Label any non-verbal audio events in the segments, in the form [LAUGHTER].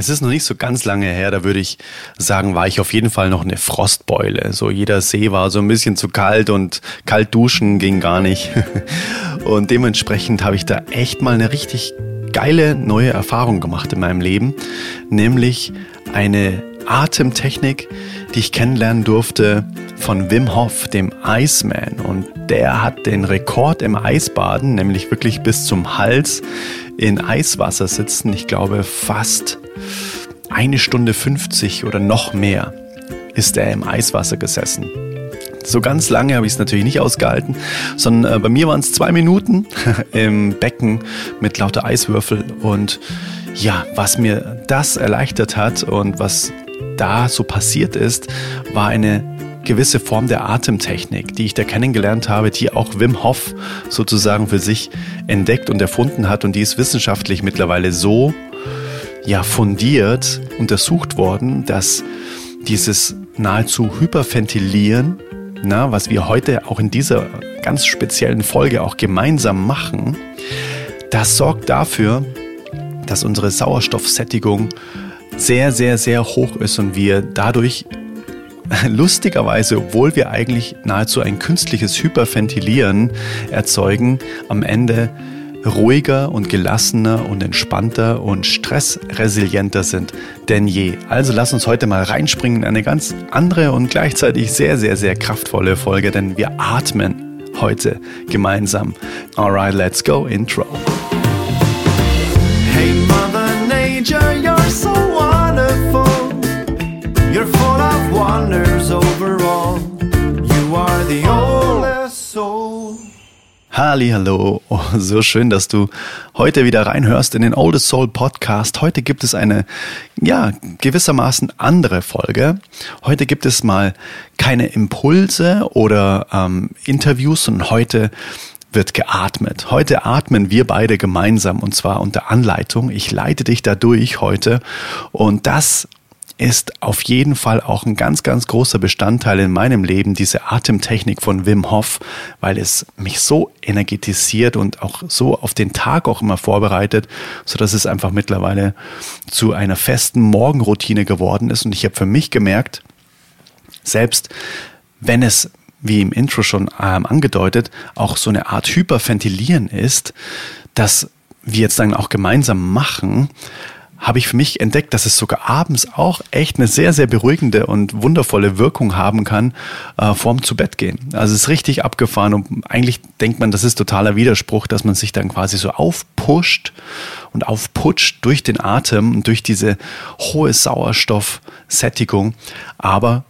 Es ist noch nicht so ganz lange her, da würde ich sagen, war ich auf jeden Fall noch eine Frostbeule. So jeder See war so ein bisschen zu kalt und kalt duschen ging gar nicht. [LAUGHS] Und dementsprechend habe ich da echt mal eine richtig geile neue Erfahrung gemacht in meinem Leben, nämlich eine Atemtechnik, die ich kennenlernen durfte von Wim Hof, dem Iceman. Und der hat den Rekord im Eisbaden, nämlich wirklich bis zum Hals in Eiswasser sitzen. Ich glaube fast eine Stunde 50 oder noch mehr ist er im Eiswasser gesessen. So ganz lange habe ich es natürlich nicht ausgehalten, sondern äh, bei mir waren es zwei Minuten [LAUGHS] im Becken mit lauter Eiswürfel. Und ja, was mir das erleichtert hat und was da so passiert ist, war eine gewisse Form der Atemtechnik, die ich da kennengelernt habe, die auch Wim Hof sozusagen für sich entdeckt und erfunden hat und die ist wissenschaftlich mittlerweile so ja fundiert untersucht worden, dass dieses nahezu Hyperventilieren, na, was wir heute auch in dieser ganz speziellen Folge auch gemeinsam machen, das sorgt dafür, dass unsere Sauerstoffsättigung sehr, sehr, sehr hoch ist und wir dadurch [LAUGHS] lustigerweise, obwohl wir eigentlich nahezu ein künstliches Hyperventilieren erzeugen, am Ende ruhiger und gelassener und entspannter und stressresilienter sind denn je. Also lass uns heute mal reinspringen in eine ganz andere und gleichzeitig sehr, sehr, sehr kraftvolle Folge, denn wir atmen heute gemeinsam. Alright, let's go, Intro. Hey Mother Nature, you're so wonderful. You're full of wonders overall. You are the soul. Hallo, oh, so schön, dass du heute wieder reinhörst in den Oldest Soul Podcast. Heute gibt es eine, ja, gewissermaßen andere Folge. Heute gibt es mal keine Impulse oder ähm, Interviews, sondern heute wird geatmet. Heute atmen wir beide gemeinsam und zwar unter Anleitung. Ich leite dich dadurch heute und das ist auf jeden Fall auch ein ganz, ganz großer Bestandteil in meinem Leben, diese Atemtechnik von Wim Hof, weil es mich so energetisiert und auch so auf den Tag auch immer vorbereitet, so dass es einfach mittlerweile zu einer festen Morgenroutine geworden ist. Und ich habe für mich gemerkt, selbst wenn es wie im Intro schon ähm, angedeutet, auch so eine Art Hyperventilieren ist, dass wir jetzt dann auch gemeinsam machen, habe ich für mich entdeckt, dass es sogar abends auch echt eine sehr, sehr beruhigende und wundervolle Wirkung haben kann äh, vorm zu Bett gehen. Also es ist richtig abgefahren und eigentlich denkt man, das ist totaler Widerspruch, dass man sich dann quasi so aufpusht und aufputscht durch den Atem und durch diese hohe Sauerstoffsättigung. Aber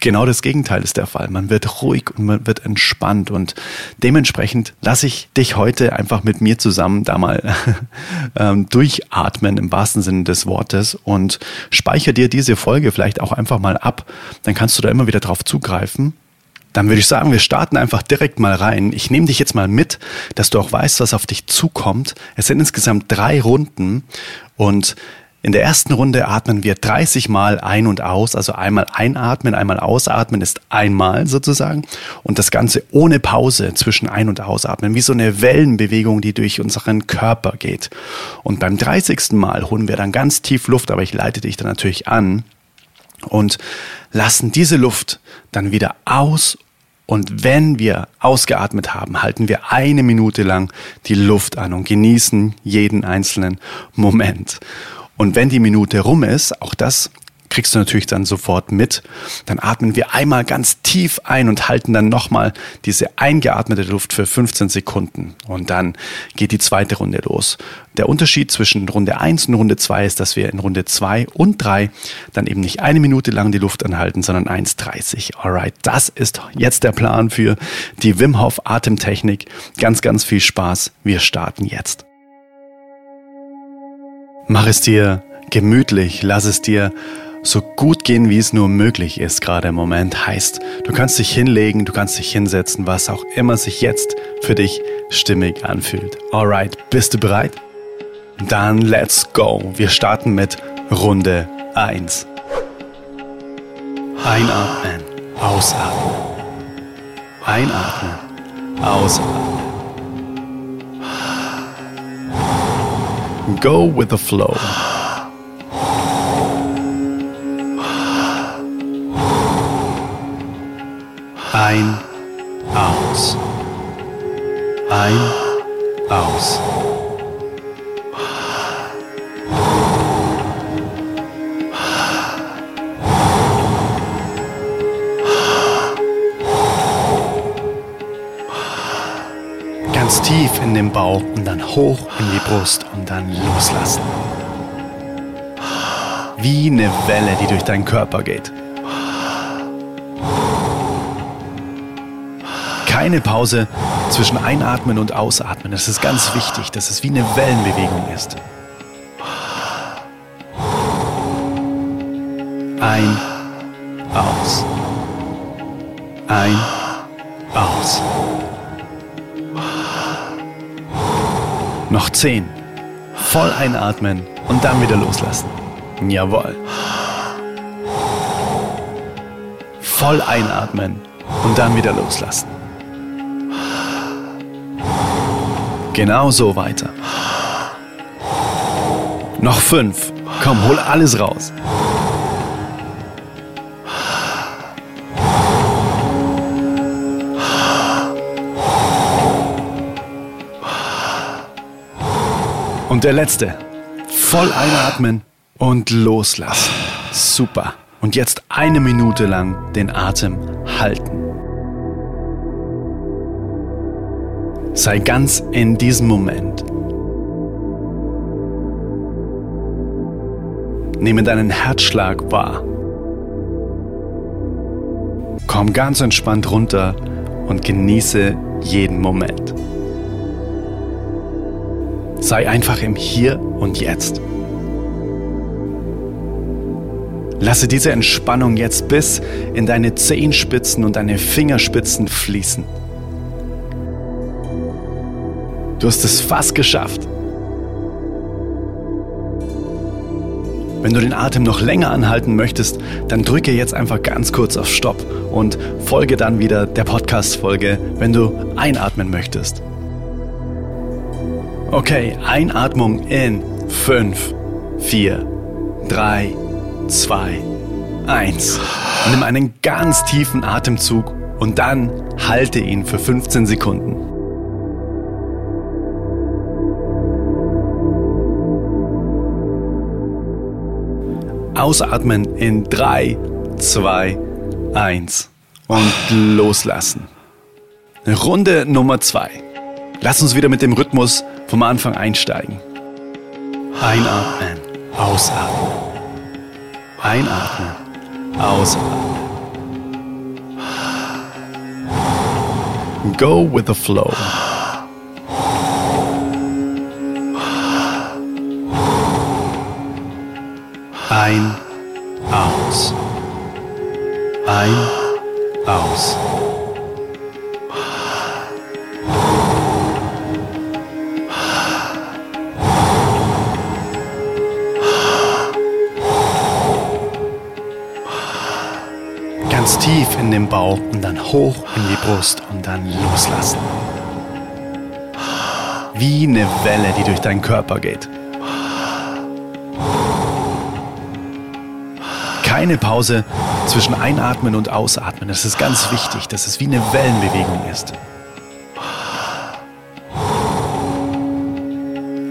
genau das Gegenteil ist der Fall. Man wird ruhig und man wird entspannt und dementsprechend lasse ich dich heute einfach mit mir zusammen da mal [LAUGHS] ähm, durchatmen im wahrsten Sinne des Wortes und speichere dir diese Folge vielleicht auch einfach mal ab. Dann kannst du da immer wieder drauf zugreifen. Dann würde ich sagen, wir starten einfach direkt mal rein. Ich nehme dich jetzt mal mit, dass du auch weißt, was auf dich zukommt. Es sind insgesamt drei Runden und in der ersten Runde atmen wir 30 Mal ein und aus, also einmal einatmen, einmal ausatmen ist einmal sozusagen und das Ganze ohne Pause zwischen ein- und ausatmen, wie so eine Wellenbewegung, die durch unseren Körper geht. Und beim 30. Mal holen wir dann ganz tief Luft, aber ich leite dich dann natürlich an und lassen diese Luft dann wieder aus und wenn wir ausgeatmet haben, halten wir eine Minute lang die Luft an und genießen jeden einzelnen Moment. Und wenn die Minute rum ist, auch das kriegst du natürlich dann sofort mit. Dann atmen wir einmal ganz tief ein und halten dann nochmal diese eingeatmete Luft für 15 Sekunden. Und dann geht die zweite Runde los. Der Unterschied zwischen Runde 1 und Runde 2 ist, dass wir in Runde 2 und 3 dann eben nicht eine Minute lang die Luft anhalten, sondern 1,30. Alright, das ist jetzt der Plan für die Wim Hof Atemtechnik. Ganz, ganz viel Spaß. Wir starten jetzt. Mach es dir gemütlich, lass es dir so gut gehen, wie es nur möglich ist gerade im Moment. Heißt, du kannst dich hinlegen, du kannst dich hinsetzen, was auch immer sich jetzt für dich stimmig anfühlt. Alright, bist du bereit? Dann let's go. Wir starten mit Runde 1. Einatmen, ausatmen. Einatmen, ausatmen. Go with the flow. Ganz tief in den Bauch und dann hoch in die Brust und dann loslassen. Wie eine Welle, die durch deinen Körper geht. Keine Pause zwischen Einatmen und Ausatmen. Das ist ganz wichtig, dass es wie eine Wellenbewegung ist. Ein, aus. Ein, aus. Noch zehn. Voll einatmen und dann wieder loslassen. Jawohl. Voll einatmen und dann wieder loslassen. Genau so weiter. Noch fünf. Komm, hol alles raus. Und der letzte. Voll einatmen und loslassen. Super. Und jetzt eine Minute lang den Atem halten. Sei ganz in diesem Moment. Nehme deinen Herzschlag wahr. Komm ganz entspannt runter und genieße jeden Moment. Sei einfach im Hier und Jetzt. Lasse diese Entspannung jetzt bis in deine Zehenspitzen und deine Fingerspitzen fließen. Du hast es fast geschafft. Wenn du den Atem noch länger anhalten möchtest, dann drücke jetzt einfach ganz kurz auf Stopp und folge dann wieder der Podcast-Folge, wenn du einatmen möchtest. Okay, Einatmung in 5, 4, 3, 2, 1. Nimm einen ganz tiefen Atemzug und dann halte ihn für 15 Sekunden. Ausatmen in 3, 2, 1 und loslassen. Runde Nummer 2. Lass uns wieder mit dem Rhythmus vom Anfang einsteigen. Einatmen, ausatmen. Einatmen, ausatmen. Go with the flow. Ein, aus. Ein, aus. Ganz tief in den Bauch und dann hoch in die Brust und dann loslassen. Wie eine Welle, die durch deinen Körper geht. Keine Pause zwischen Einatmen und Ausatmen. Das ist ganz wichtig, dass es wie eine Wellenbewegung ist.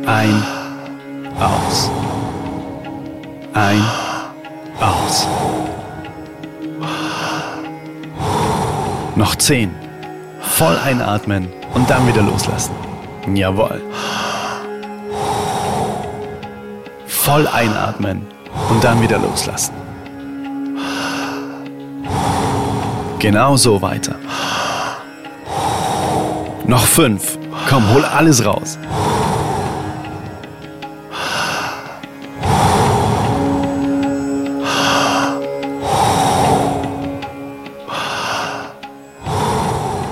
Ein, aus. Ein, aus. Noch zehn. Voll einatmen und dann wieder loslassen. Jawohl. Voll einatmen und dann wieder loslassen. Genau so weiter. Noch fünf. Komm, hol alles raus.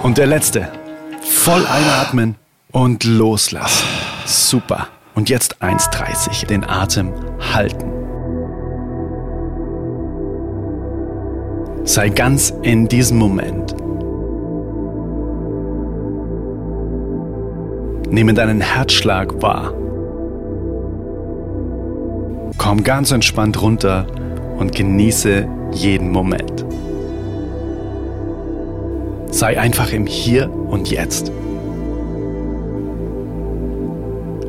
Und der letzte. Voll einatmen und loslassen. Super. Und jetzt 1,30. Den Atem halten. Sei ganz in diesem Moment. Nehme deinen Herzschlag wahr. Komm ganz entspannt runter und genieße jeden Moment. Sei einfach im Hier und Jetzt.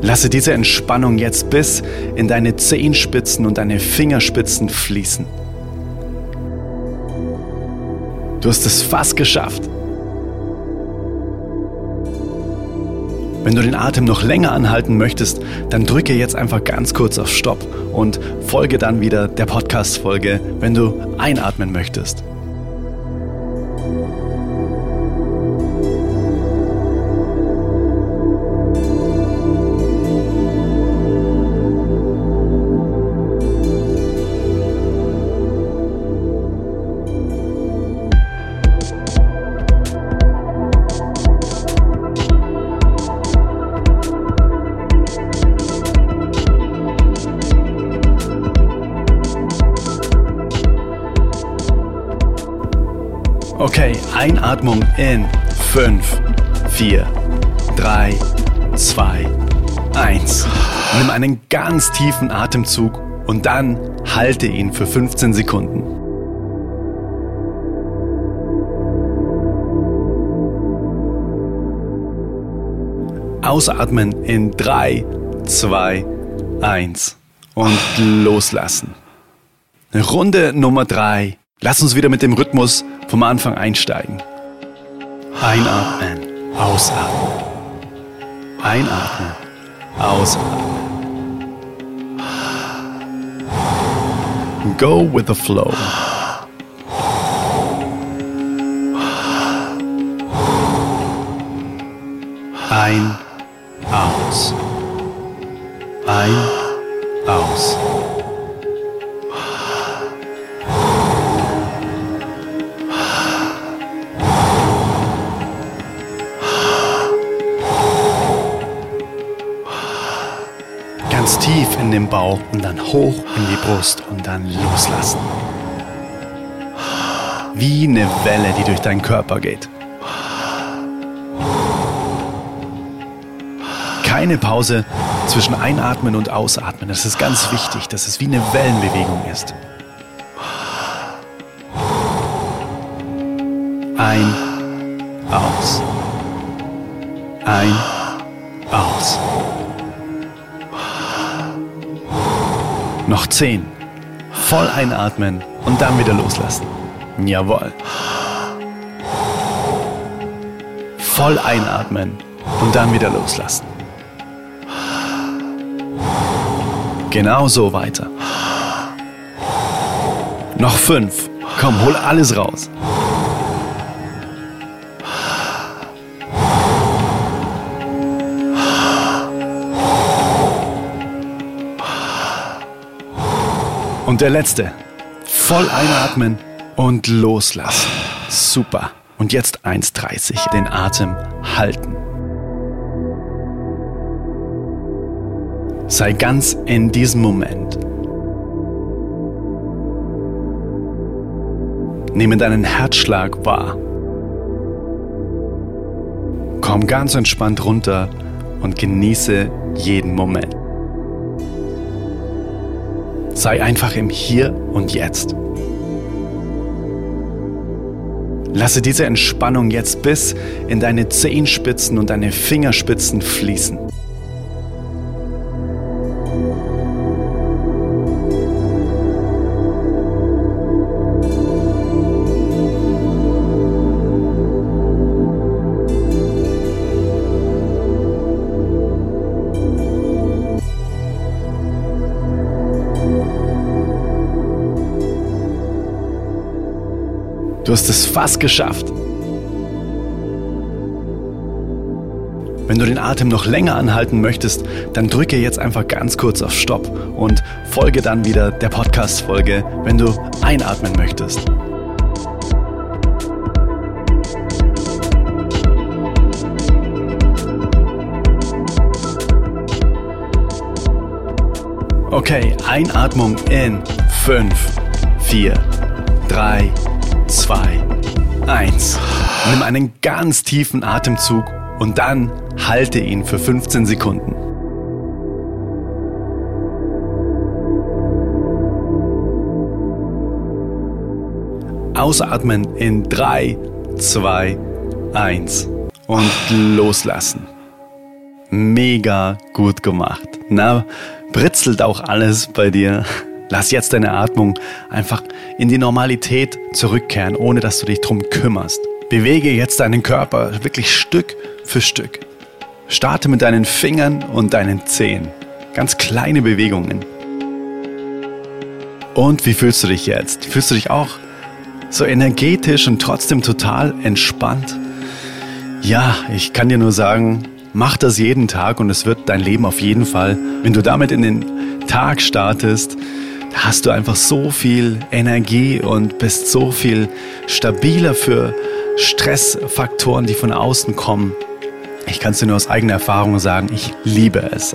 Lasse diese Entspannung jetzt bis in deine Zehenspitzen und deine Fingerspitzen fließen. Du hast es fast geschafft. Wenn du den Atem noch länger anhalten möchtest, dann drücke jetzt einfach ganz kurz auf Stopp und folge dann wieder der Podcast-Folge, wenn du einatmen möchtest. Einatmung in 5, 4, 3, 2, 1. Nimm einen ganz tiefen Atemzug und dann halte ihn für 15 Sekunden. Ausatmen in 3, 2, 1 und loslassen. Runde Nummer 3. Lass uns wieder mit dem Rhythmus vom Anfang einsteigen. Einatmen, ausatmen. Einatmen, ausatmen. Go with the flow. Ein, aus. Ein, aus. Den Bauch und dann hoch in die Brust und dann loslassen. Wie eine Welle, die durch deinen Körper geht. Keine Pause zwischen Einatmen und Ausatmen. Das ist ganz wichtig, dass es wie eine Wellenbewegung ist. Ein, aus. Ein, aus. Noch zehn. Voll einatmen und dann wieder loslassen. Jawohl. Voll einatmen und dann wieder loslassen. Genau so weiter. Noch fünf. Komm, hol alles raus. Und der letzte. Voll einatmen und loslassen. Super. Und jetzt 1,30. Den Atem halten. Sei ganz in diesem Moment. Nehme deinen Herzschlag wahr. Komm ganz entspannt runter und genieße jeden Moment. Sei einfach im Hier und Jetzt. Lasse diese Entspannung jetzt bis in deine Zehenspitzen und deine Fingerspitzen fließen. Du hast es fast geschafft. Wenn du den Atem noch länger anhalten möchtest, dann drücke jetzt einfach ganz kurz auf Stopp und folge dann wieder der Podcast-Folge, wenn du einatmen möchtest. Okay, Einatmung in 5, 4, 3, 2, 1. Nimm einen ganz tiefen Atemzug und dann halte ihn für 15 Sekunden. Ausatmen in 3, 2, eins und loslassen. Mega gut gemacht. Na, britzelt auch alles bei dir. Lass jetzt deine Atmung einfach in die Normalität zurückkehren, ohne dass du dich drum kümmerst. Bewege jetzt deinen Körper wirklich Stück für Stück. Starte mit deinen Fingern und deinen Zehen. Ganz kleine Bewegungen. Und wie fühlst du dich jetzt? Fühlst du dich auch so energetisch und trotzdem total entspannt? Ja, ich kann dir nur sagen, mach das jeden Tag und es wird dein Leben auf jeden Fall, wenn du damit in den Tag startest, hast du einfach so viel Energie und bist so viel stabiler für Stressfaktoren, die von außen kommen. Ich kann es dir nur aus eigener Erfahrung sagen, ich liebe es.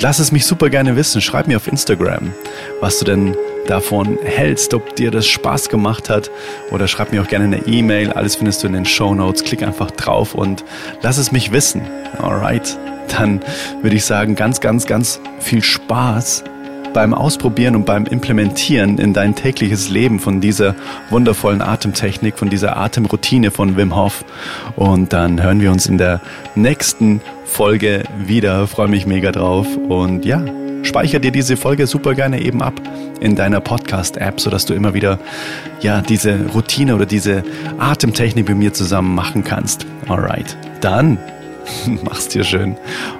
Lass es mich super gerne wissen. Schreib mir auf Instagram, was du denn davon hältst, ob dir das Spaß gemacht hat oder schreib mir auch gerne eine E-Mail. Alles findest du in den Show Notes. Klick einfach drauf und lass es mich wissen. Alright, dann würde ich sagen, ganz, ganz, ganz viel Spaß beim Ausprobieren und beim Implementieren in dein tägliches Leben von dieser wundervollen Atemtechnik, von dieser Atemroutine von Wim Hof. Und dann hören wir uns in der nächsten Folge wieder. Freue mich mega drauf. Und ja, speicher dir diese Folge super gerne eben ab in deiner Podcast-App, sodass du immer wieder ja diese Routine oder diese Atemtechnik mit mir zusammen machen kannst. Alright, dann [LAUGHS] Mach's dir schön.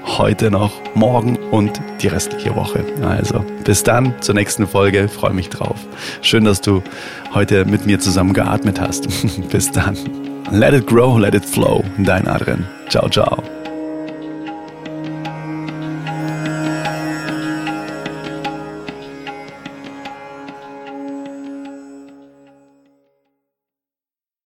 Heute noch, morgen und die restliche Woche. Also, bis dann zur nächsten Folge. Freue mich drauf. Schön, dass du heute mit mir zusammen geatmet hast. [LAUGHS] bis dann. Let it grow, let it flow. Dein Adrian. Ciao, ciao.